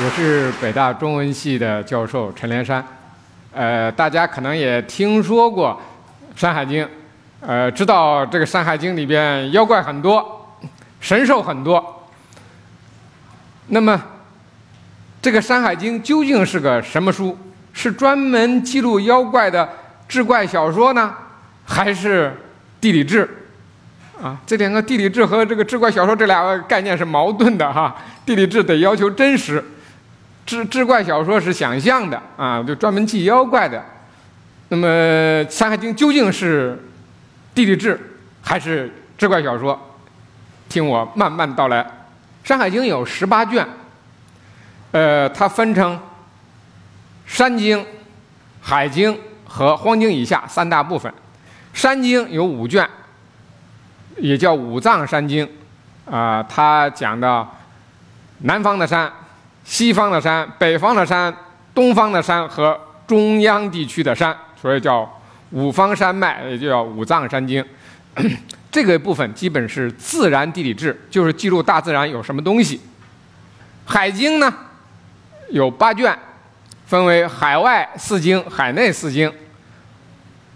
我是北大中文系的教授陈连山，呃，大家可能也听说过《山海经》，呃，知道这个《山海经》里边妖怪很多，神兽很多。那么，这个《山海经》究竟是个什么书？是专门记录妖怪的志怪小说呢，还是地理志？啊，这两个地理志和这个志怪小说这俩概念是矛盾的哈。地理志得要求真实。志志怪小说是想象的啊，就专门记妖怪的。那么《山海经》究竟是地理志还是志怪小说？听我慢慢道来。《山海经》有十八卷，呃，它分成山经、海经和荒经以下三大部分。山经有五卷，也叫五藏山经，啊，它讲到南方的山。西方的山、北方的山、东方的山和中央地区的山，所以叫五方山脉，也就叫五藏山经。这个部分基本是自然地理志，就是记录大自然有什么东西。海经呢，有八卷，分为海外四经、海内四经。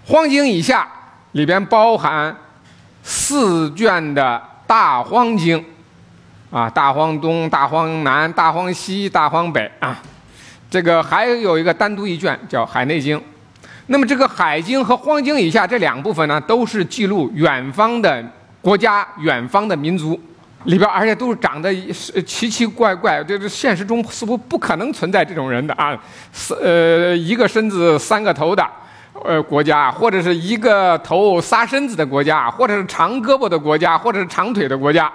荒经以下里边包含四卷的大荒经。啊，大荒东、大荒南、大荒西、大荒北啊，这个还有一个单独一卷叫《海内经》。那么这个《海经》和《荒经》以下这两部分呢，都是记录远方的国家、远方的民族里边，而且都是长得奇奇怪怪，这这现实中似乎不可能存在这种人的啊，是呃一个身子三个头的呃国家，或者是一个头仨身子的国家，或者是长胳膊的国家，或者是长腿的国家。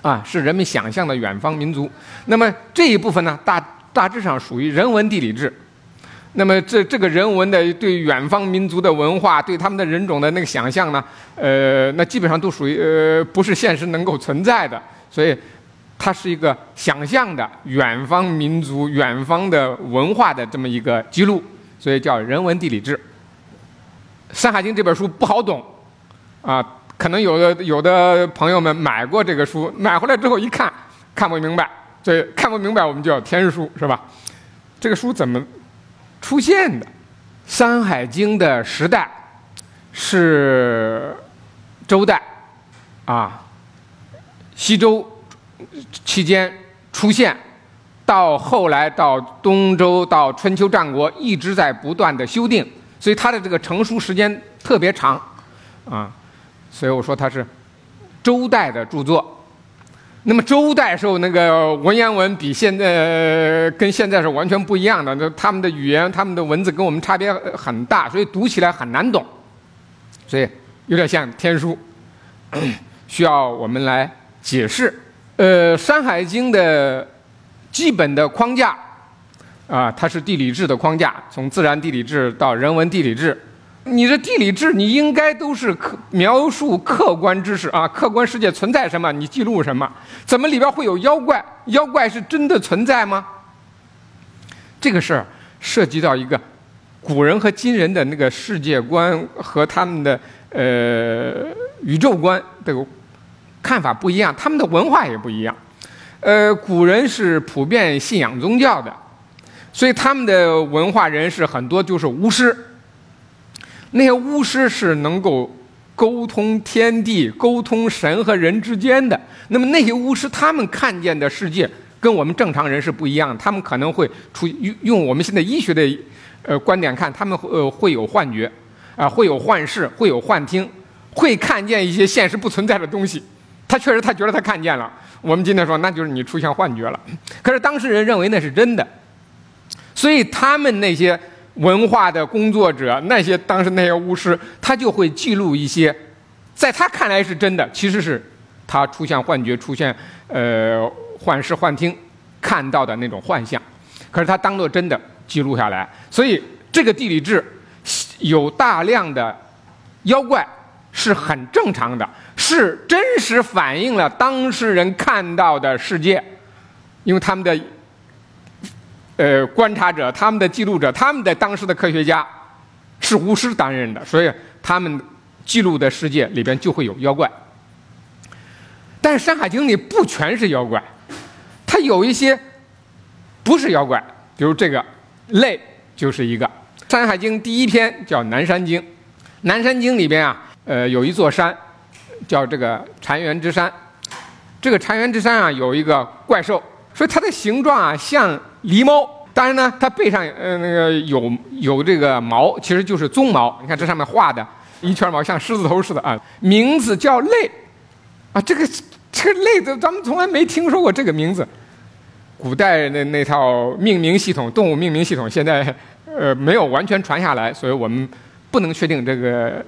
啊，是人们想象的远方民族。那么这一部分呢，大大致上属于人文地理志。那么这这个人文的对远方民族的文化，对他们的人种的那个想象呢，呃，那基本上都属于呃不是现实能够存在的。所以它是一个想象的远方民族、远方的文化的这么一个记录，所以叫人文地理志。《山海经》这本书不好懂，啊。可能有的有的朋友们买过这个书，买回来之后一看看不明白，所以看不明白我们叫天书，是吧？这个书怎么出现的？《山海经》的时代是周代啊，西周期间出现，到后来到东周到春秋战国一直在不断的修订，所以它的这个成书时间特别长啊。所以我说它是周代的著作。那么周代时候那个文言文比现在跟现在是完全不一样的，那他们的语言、他们的文字跟我们差别很大，所以读起来很难懂。所以有点像天书，需要我们来解释。呃，《山海经》的基本的框架啊，它是地理志的框架，从自然地理志到人文地理志。你的地理志，你应该都是客描述客观知识啊，客观世界存在什么，你记录什么？怎么里边会有妖怪？妖怪是真的存在吗？这个事儿涉及到一个古人和今人的那个世界观和他们的呃宇宙观的看法不一样，他们的文化也不一样。呃，古人是普遍信仰宗教的，所以他们的文化人士很多就是巫师。那些巫师是能够沟通天地、沟通神和人之间的。那么那些巫师，他们看见的世界跟我们正常人是不一样。他们可能会出用用我们现在医学的呃观点看，他们呃会有幻觉，啊会有幻视，会有幻听，会看见一些现实不存在的东西。他确实他觉得他看见了。我们今天说那就是你出现幻觉了。可是当事人认为那是真的，所以他们那些。文化的工作者，那些当时那些巫师，他就会记录一些，在他看来是真的，其实是他出现幻觉、出现呃幻视、幻听看到的那种幻象，可是他当做真的记录下来。所以这个地理志有大量的妖怪是很正常的，是真实反映了当事人看到的世界，因为他们的。呃，观察者、他们的记录者、他们的当时的科学家，是巫师担任的，所以他们记录的世界里边就会有妖怪。但是《山海经》里不全是妖怪，它有一些不是妖怪，比如这个类就是一个。《山海经》第一篇叫《南山经》，《南山经》里边啊，呃，有一座山叫这个禅园之山。这个禅园之山啊，有一个怪兽，所以它的形状啊像狸猫。当然呢，它背上呃那个有有这个毛，其实就是鬃毛。你看这上面画的一圈毛，像狮子头似的啊。名字叫类，啊，这个这个类的咱们从来没听说过这个名字。古代那那套命名系统，动物命名系统，现在呃没有完全传下来，所以我们不能确定这个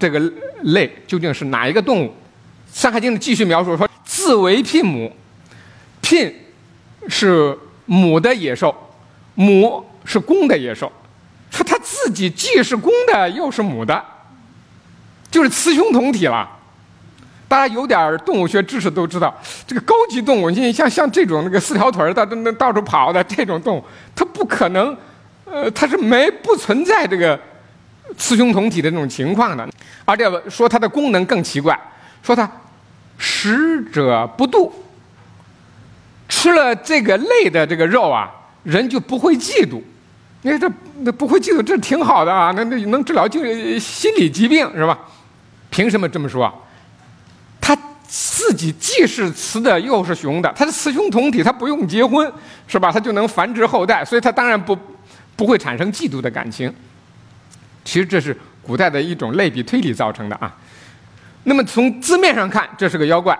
这个类究竟是哪一个动物。《山海经》里继续描述说，自为牝母，牝是母的野兽。母是公的野兽，说它自己既是公的又是母的，就是雌雄同体了。大家有点动物学知识都知道，这个高级动物，你像像这种那个四条腿的、那到处跑的这种动物，它不可能，呃，它是没不存在这个雌雄同体的那种情况的。而且说它的功能更奇怪，说它食者不妒，吃了这个类的这个肉啊。人就不会嫉妒，你看这那不会嫉妒，这挺好的啊，那那能治疗就心理疾病是吧？凭什么这么说？他自己既是雌的又是雄的，他是雌雄同体，他不用结婚是吧？他就能繁殖后代，所以他当然不不会产生嫉妒的感情。其实这是古代的一种类比推理造成的啊。那么从字面上看，这是个妖怪，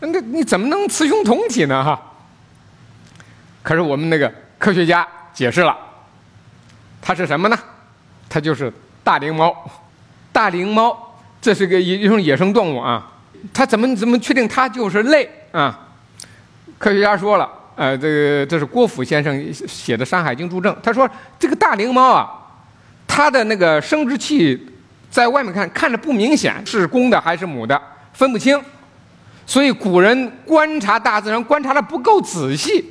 那你怎么能雌雄同体呢？哈？可是我们那个科学家解释了，它是什么呢？它就是大灵猫。大灵猫这是个一一种野生动物啊。它怎么怎么确定它就是类啊？科学家说了，呃，这个这是郭甫先生写的《山海经》注证。他说这个大灵猫啊，它的那个生殖器在外面看看着不明显是公的还是母的，分不清。所以古人观察大自然观察的不够仔细。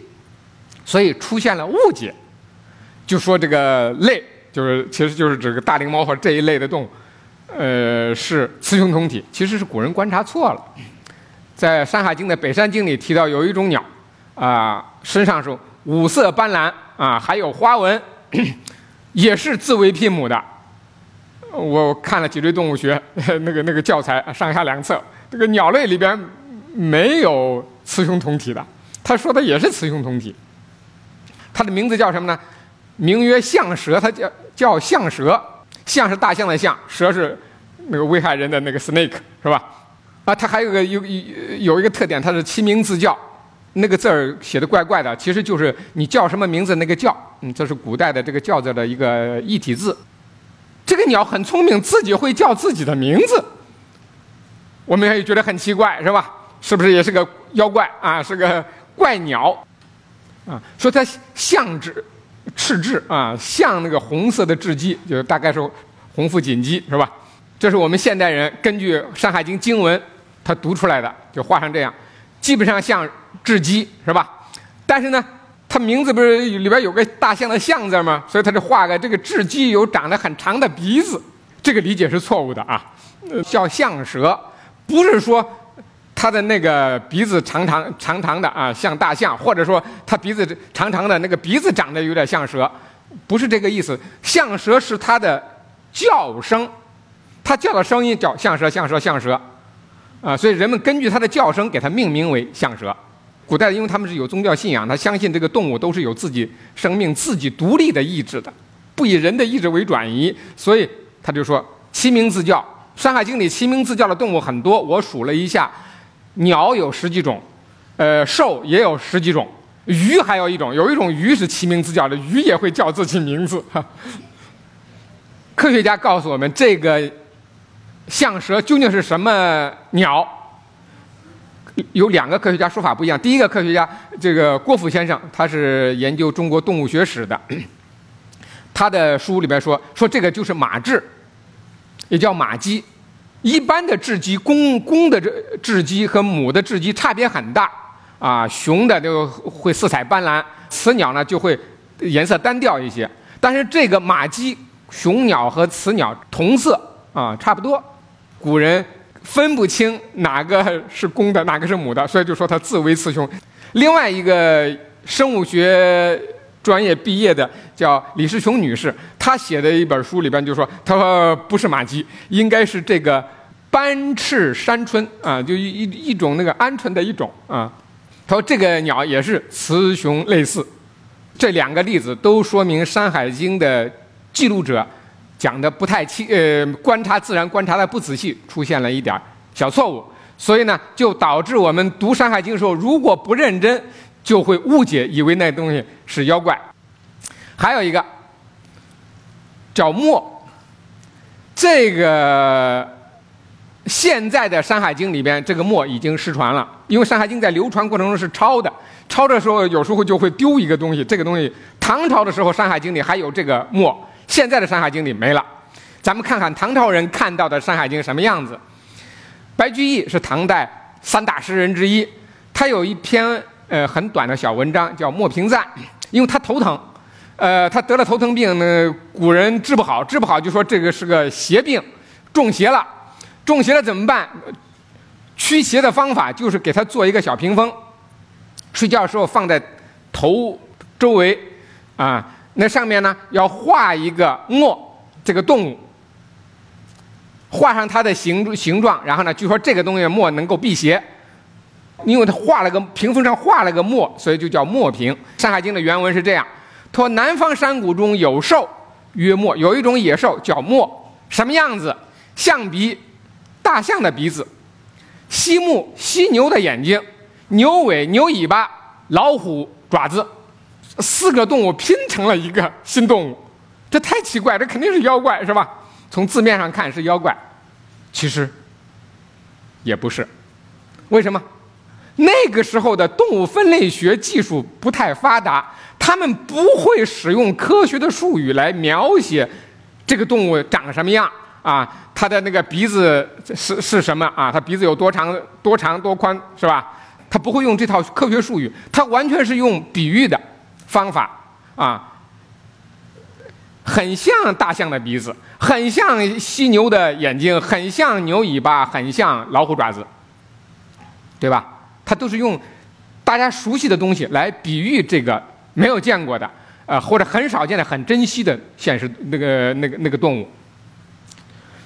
所以出现了误解，就说这个类就是其实就是指个大灵猫或这一类的动物，呃，是雌雄同体，其实是古人观察错了。在《山海经》的《北山经》里提到有一种鸟，啊，身上是五色斑斓啊，还有花纹，也是自为牝母的。我看了脊椎动物学 那个那个教材上下两册，这个鸟类里边没有雌雄同体的，他说的也是雌雄同体。它的名字叫什么呢？名曰象蛇，它叫叫象蛇。象是大象的象，蛇是那个危害人的那个 snake，是吧？啊，它还有个有有一个特点，它是起名字叫，那个字儿写的怪怪的，其实就是你叫什么名字那个叫。嗯，这是古代的这个叫字的一个异体字。这个鸟很聪明，自己会叫自己的名字。我们也觉得很奇怪，是吧？是不是也是个妖怪啊？是个怪鸟。啊，说它像雉，赤雉啊，像那个红色的雉鸡，就大概是红腹锦鸡，是吧？这是我们现代人根据《山海经》经文，他读出来的，就画成这样，基本上像雉鸡，是吧？但是呢，它名字不是里边有个大象的象字吗？所以他就画个这个雉鸡有长得很长的鼻子，这个理解是错误的啊，叫象蛇，不是说。它的那个鼻子长长长长的啊，像大象，或者说它鼻子长长的那个鼻子长得有点像蛇，不是这个意思。象蛇是它的叫声，它叫的声音叫象蛇，象蛇，象蛇，啊，所以人们根据它的叫声给它命名为象蛇。古代因为他们是有宗教信仰，他相信这个动物都是有自己生命、自己独立的意志的，不以人的意志为转移，所以他就说其名自叫。《山海经》里其名自叫的动物很多，我数了一下。鸟有十几种，呃，兽也有十几种，鱼还有一种，有一种鱼是其名自叫的，鱼也会叫自己名字。科学家告诉我们，这个象蛇究竟是什么鸟？有两个科学家说法不一样。第一个科学家，这个郭甫先生，他是研究中国动物学史的，他的书里边说，说这个就是马雉，也叫马鸡。一般的雉鸡，公公的这雉鸡和母的雉鸡差别很大啊，雄的就会色彩斑斓，雌鸟呢就会颜色单调一些。但是这个马鸡，雄鸟和雌鸟同色啊，差不多。古人分不清哪个是公的，哪个是母的，所以就说他自为雌雄。另外一个生物学专业毕业的叫李世雄女士，她写的一本书里边就说，她说不是马鸡，应该是这个斑翅山鹑啊，就一一一种那个鹌鹑的一种啊。她说这个鸟也是雌雄类似。这两个例子都说明《山海经》的记录者讲的不太清，呃，观察自然观察的不仔细，出现了一点小错误。所以呢，就导致我们读《山海经》的时候，如果不认真，就会误解，以为那东西是妖怪。还有一个叫墨，这个现在的《山海经》里边，这个墨已经失传了，因为《山海经》在流传过程中是抄的，抄的时候有时候就会丢一个东西。这个东西，唐朝的时候《山海经》里还有这个墨，现在的《山海经》里没了。咱们看看唐朝人看到的《山海经》什么样子。白居易是唐代三大诗人之一，他有一篇呃很短的小文章叫《墨平赞》，因为他头疼，呃，他得了头疼病呢，古人治不好，治不好就说这个是个邪病，中邪了，中邪了怎么办？驱邪的方法就是给他做一个小屏风，睡觉的时候放在头周围，啊，那上面呢要画一个墨这个动物。画上它的形形状，然后呢，据说这个东西墨能够辟邪，因为他画了个屏风上画了个墨，所以就叫墨屏。《山海经》的原文是这样：说南方山谷中有兽曰墨，有一种野兽叫墨，什么样子？象鼻，大象的鼻子；犀目，犀牛的眼睛；牛尾，牛尾巴；老虎爪子。四个动物拼成了一个新动物，这太奇怪，这肯定是妖怪，是吧？从字面上看是妖怪，其实也不是。为什么？那个时候的动物分类学技术不太发达，他们不会使用科学的术语来描写这个动物长什么样啊，它的那个鼻子是是什么啊？它鼻子有多长、多长、多宽，是吧？他不会用这套科学术语，他完全是用比喻的方法啊。很像大象的鼻子，很像犀牛的眼睛，很像牛尾巴，很像老虎爪子，对吧？它都是用大家熟悉的东西来比喻这个没有见过的，呃，或者很少见的、很珍惜的现实那个那个那个动物。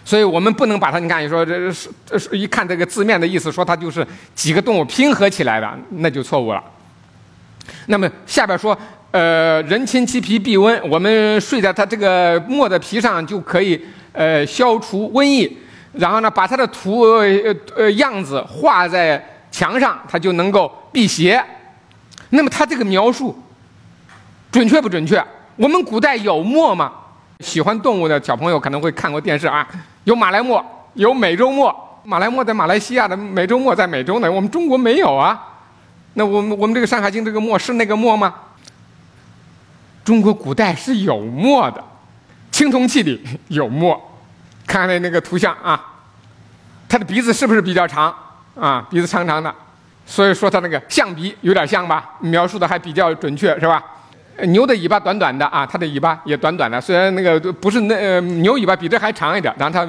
所以我们不能把它，你看，你说这是这是一看这个字面的意思，说它就是几个动物拼合起来的，那就错误了。那么下边说。呃，人亲其皮避瘟，我们睡在它这个墨的皮上就可以呃消除瘟疫。然后呢，把它的图呃呃样子画在墙上，它就能够辟邪。那么它这个描述准确不准确？我们古代有墨吗？喜欢动物的小朋友可能会看过电视啊，有马来墨，有美洲墨。马来墨在马来西亚的，美洲墨在美洲呢，我们中国没有啊。那我们我们这个《山海经》这个墨是那个墨吗？中国古代是有墨的，青铜器里 有墨，看看那个图像啊，它的鼻子是不是比较长啊？鼻子长长的，所以说它那个象鼻有点像吧？描述的还比较准确是吧？牛的尾巴短短的啊，它的尾巴也短短的，虽然那个不是那呃牛尾巴比这还长一点，然后它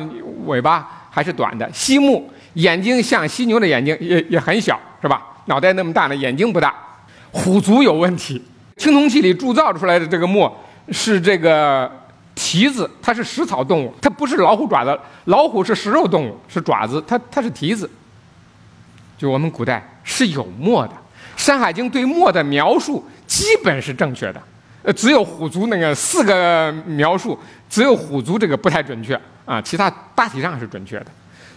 尾巴还是短的。犀目，眼睛像犀牛的眼睛，也也很小是吧？脑袋那么大呢，眼睛不大。虎足有问题。青铜器里铸造出来的这个墨是这个蹄子，它是食草动物，它不是老虎爪子。老虎是食肉动物，是爪子，它它是蹄子。就我们古代是有墨的，《山海经》对墨的描述基本是正确的，呃，只有虎族那个四个描述，只有虎族这个不太准确啊，其他大体上是准确的。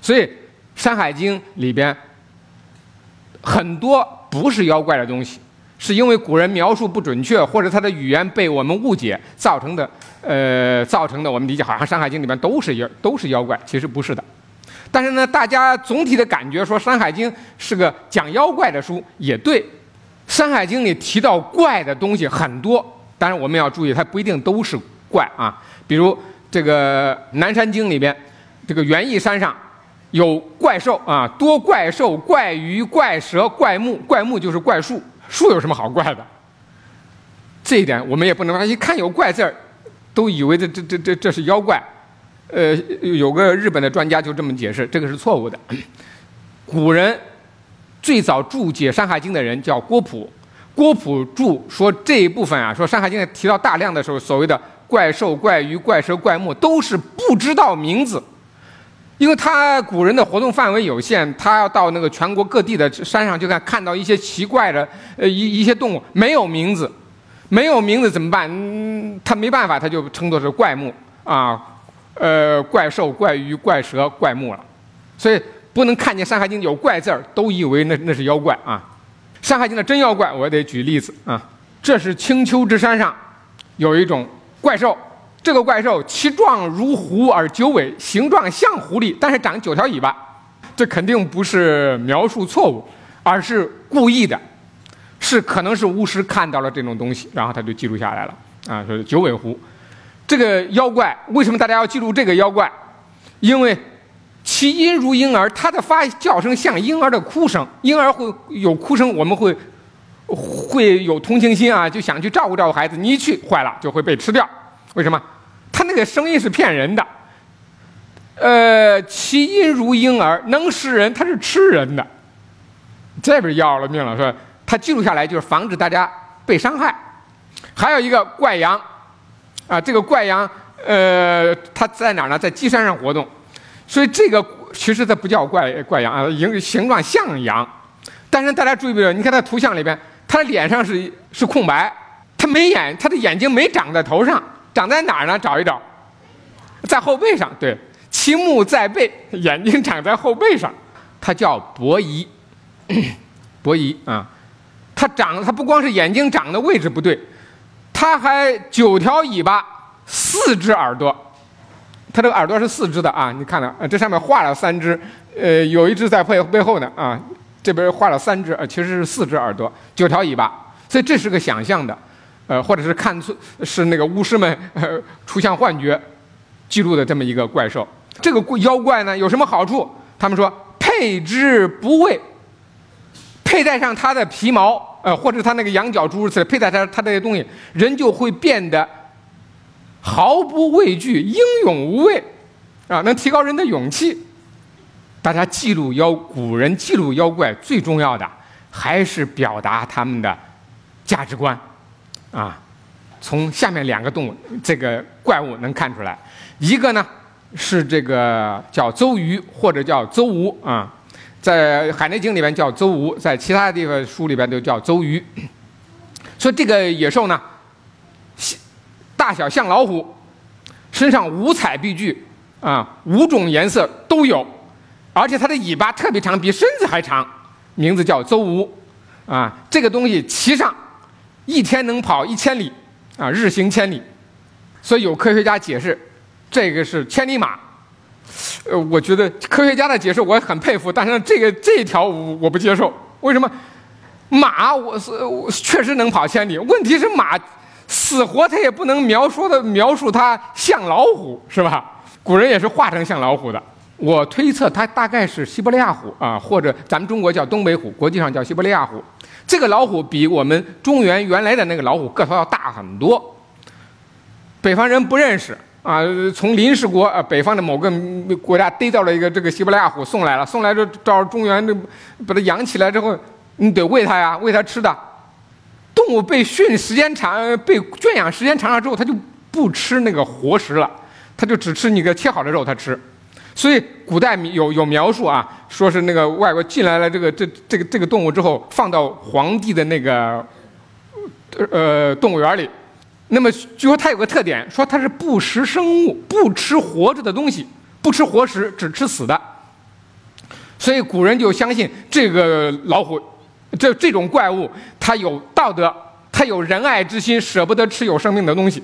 所以，《山海经》里边很多不是妖怪的东西。是因为古人描述不准确，或者他的语言被我们误解造成的，呃，造成的我们理解好像《山海经》里面都是妖，都是妖怪，其实不是的。但是呢，大家总体的感觉说《山海经》是个讲妖怪的书，也对，《山海经》里提到怪的东西很多，当然我们要注意，它不一定都是怪啊。比如这个《南山经》里边，这个园艺山上有怪兽啊，多怪兽、怪鱼、怪蛇、怪木，怪木就是怪树。树有什么好怪的？这一点我们也不能一看有怪字儿，都以为这这这这这是妖怪。呃，有个日本的专家就这么解释，这个是错误的。古人最早注解《山海经》的人叫郭璞，郭璞注说这一部分啊，说《山海经》提到大量的时候，所谓的怪兽、怪鱼、怪蛇、怪木，都是不知道名字。因为他古人的活动范围有限，他要到那个全国各地的山上去看，看到一些奇怪的呃一一些动物没有名字，没有名字怎么办？嗯，他没办法，他就称作是怪木啊，呃，怪兽、怪鱼、怪蛇、怪木了。所以不能看见《山海经》有怪字儿，都以为那那是妖怪啊。《山海经》的真妖怪，我得举例子啊。这是青丘之山上有一种怪兽。这个怪兽其状如狐而九尾，形状像狐狸，但是长九条尾巴。这肯定不是描述错误，而是故意的，是可能是巫师看到了这种东西，然后他就记录下来了。啊，说九尾狐，这个妖怪为什么大家要记录这个妖怪？因为其音如婴儿，它的发叫声像婴儿的哭声，婴儿会有哭声，我们会会有同情心啊，就想去照顾照顾孩子。你一去坏了，就会被吃掉。为什么？他那个声音是骗人的。呃，其音如婴儿，能食人，他是吃人的。这边要了命了，是吧？他记录下来就是防止大家被伤害。还有一个怪羊，啊，这个怪羊，呃，它在哪儿呢？在鸡山上活动。所以这个其实它不叫怪怪羊啊，形形状像羊。但是大家注意没有？你看它图像里边，它的脸上是是空白，它没眼，它的眼睛没长在头上。长在哪儿呢？找一找，在后背上。对，其目在背，眼睛长在后背上。它叫伯夷，伯夷啊，它长，它不光是眼睛长的位置不对，它还九条尾巴，四只耳朵。它这个耳朵是四只的啊，你看了，这上面画了三只，呃，有一只在背背后呢啊，这边画了三只，呃，其实是四只耳朵，九条尾巴，所以这是个想象的。呃，或者是看出是那个巫师们呃出现幻觉记录的这么一个怪兽，这个妖怪呢有什么好处？他们说佩之不畏，佩戴上它的皮毛，呃，或者它那个羊角诸如此类，佩戴它它这些东西，人就会变得毫不畏惧，英勇无畏，啊，能提高人的勇气。大家记录妖，古人记录妖怪最重要的还是表达他们的价值观。啊，从下面两个动物这个怪物能看出来，一个呢是这个叫邹鱼或者叫邹吴啊，在《海内经》里边叫邹吴，在其他地方书里边都叫邹鱼。说这个野兽呢，大小像老虎，身上五彩碧具啊，五种颜色都有，而且它的尾巴特别长，比身子还长，名字叫邹吴啊。这个东西骑上。一天能跑一千里，啊，日行千里，所以有科学家解释，这个是千里马。呃，我觉得科学家的解释我很佩服，但是这个这一条我我不接受。为什么？马我是确实能跑千里，问题是马死活它也不能描述的描述它像老虎，是吧？古人也是画成像老虎的。我推测它大概是西伯利亚虎啊，或者咱们中国叫东北虎，国际上叫西伯利亚虎。这个老虎比我们中原原来的那个老虎个头要大很多。北方人不认识啊，从临时国呃北方的某个国家逮到了一个这个西伯利亚虎，送来了，送来就到中原就把它养起来之后，你得喂它呀，喂它吃的。动物被训时间长，被圈养时间长了之后，它就不吃那个活食了，它就只吃你个切好的肉，它吃。所以古代有有描述啊，说是那个外国进来了这个这这个这个动物之后，放到皇帝的那个呃动物园里，那么据说它有个特点，说它是不食生物，不吃活着的东西，不吃活食，只吃死的。所以古人就相信这个老虎，这这种怪物，它有道德，它有仁爱之心，舍不得吃有生命的东西。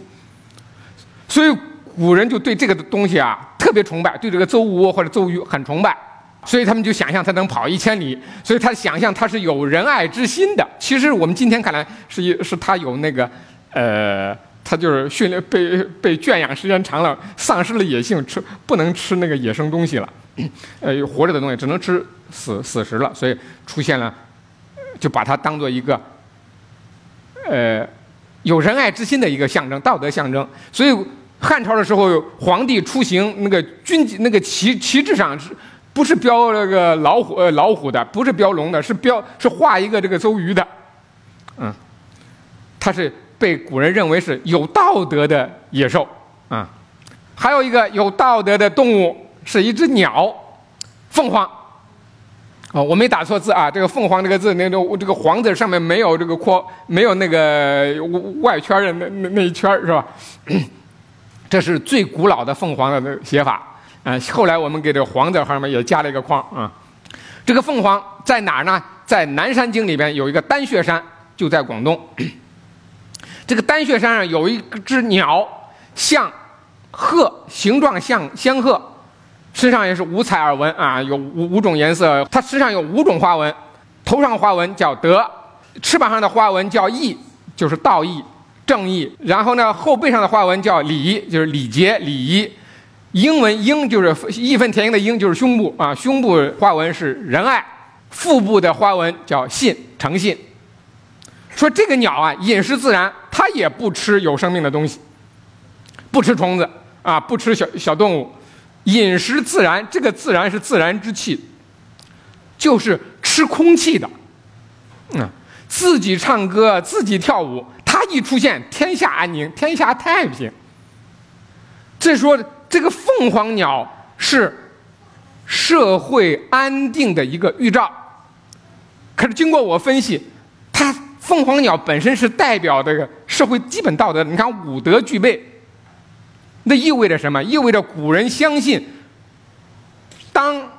所以古人就对这个东西啊。特别崇拜，对这个邹吴或者邹鱼很崇拜，所以他们就想象他能跑一千里，所以他想象他是有仁爱之心的。其实我们今天看来，是一是他有那个，呃，他就是训练被被圈养时间长了，丧失了野性，吃不能吃那个野生东西了，呃，活着的东西只能吃死死食了，所以出现了，就把它当做一个，呃，有仁爱之心的一个象征，道德象征。所以汉朝的时候，皇帝出行那个军那个旗旗帜上是不是标那个老虎呃老虎的，不是标龙的，是标是画一个这个周瑜的，嗯，它是被古人认为是有道德的野兽啊。还有一个有道德的动物是一只鸟，凤凰。哦，我没打错字啊，这个凤凰这个字，那个这个黄字上面没有这个括，没有那个外圈的那那那一圈是吧？这是最古老的凤凰的写法啊。后来我们给这个黄字后面也加了一个框啊。这个凤凰在哪儿呢？在南山经里边有一个丹穴山，就在广东。这个丹穴山上有一只鸟，像鹤，形状像仙鹤。身上也是五彩耳纹啊，有五五种颜色。它身上有五种花纹，头上花纹叫德，翅膀上的花纹叫义，就是道义、正义。然后呢，后背上的花纹叫礼，就是礼节、礼仪。英文英就是义愤填膺的鹰，就是胸部啊，胸部花纹是仁爱。腹部的花纹叫信，诚信。说这个鸟啊，饮食自然，它也不吃有生命的东西，不吃虫子啊，不吃小小动物。饮食自然，这个自然是自然之气，就是吃空气的，嗯，自己唱歌，自己跳舞，它一出现，天下安宁，天下太平。这说这个凤凰鸟是社会安定的一个预兆，可是经过我分析，它凤凰鸟本身是代表这个社会基本道德，你看五德具备。那意味着什么？意味着古人相信，当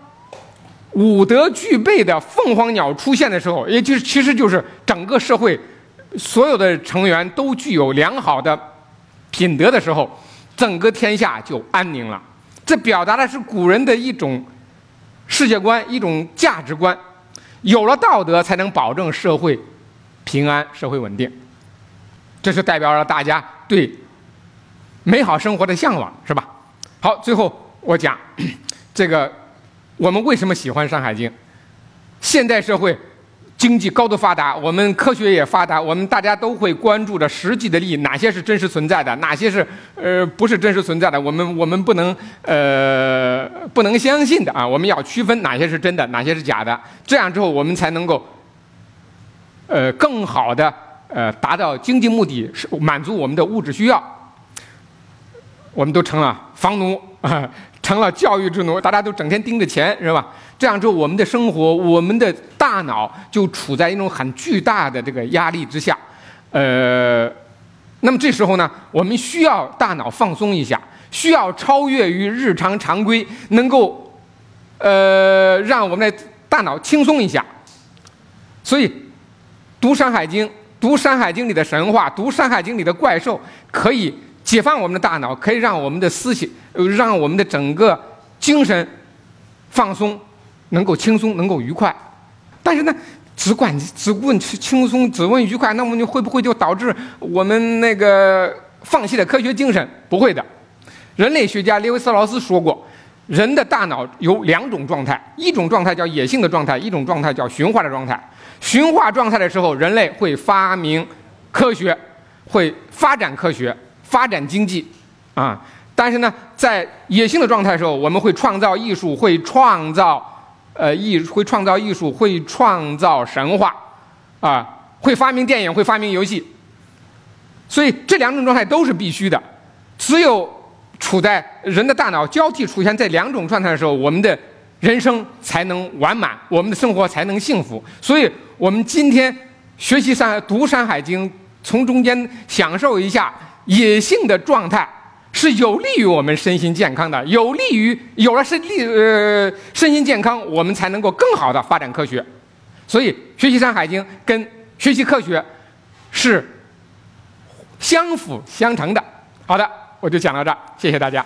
五德具备的凤凰鸟出现的时候，也就是其实就是整个社会所有的成员都具有良好的品德的时候，整个天下就安宁了。这表达的是古人的一种世界观、一种价值观。有了道德，才能保证社会平安、社会稳定。这是代表了大家对。美好生活的向往是吧？好，最后我讲这个，我们为什么喜欢《山海经》？现代社会经济高度发达，我们科学也发达，我们大家都会关注着实际的利益，哪些是真实存在的，哪些是呃不是真实存在的，我们我们不能呃不能相信的啊！我们要区分哪些是真的，哪些是假的，这样之后我们才能够呃更好的呃达到经济目的，是满足我们的物质需要。我们都成了房奴啊，成了教育之奴，大家都整天盯着钱，是吧？这样之后，我们的生活，我们的大脑就处在一种很巨大的这个压力之下。呃，那么这时候呢，我们需要大脑放松一下，需要超越于日常常规，能够呃让我们的大脑轻松一下。所以，读《山海经》，读《山海经》里的神话，读《山海经》里的怪兽，可以。解放我们的大脑，可以让我们的思想，让我们的整个精神放松，能够轻松，能够愉快。但是呢，只管只问轻松，只问愉快，那我们就会不会就导致我们那个放弃了科学精神？不会的。人类学家列维斯劳斯说过，人的大脑有两种状态，一种状态叫野性的状态，一种状态叫驯化的状态。驯化状态的时候，人类会发明科学，会发展科学。发展经济，啊，但是呢，在野性的状态的时候，我们会创造艺术，会创造，呃，艺会创造艺术，会创造神话，啊，会发明电影，会发明游戏。所以这两种状态都是必须的。只有处在人的大脑交替出现在两种状态的时候，我们的人生才能完满，我们的生活才能幸福。所以，我们今天学习山读《山海经》，从中间享受一下。野性的状态是有利于我们身心健康的，有利于有了身利呃身心健康，我们才能够更好的发展科学。所以学习《山海经》跟学习科学是相辅相成的。好的，我就讲到这儿，谢谢大家。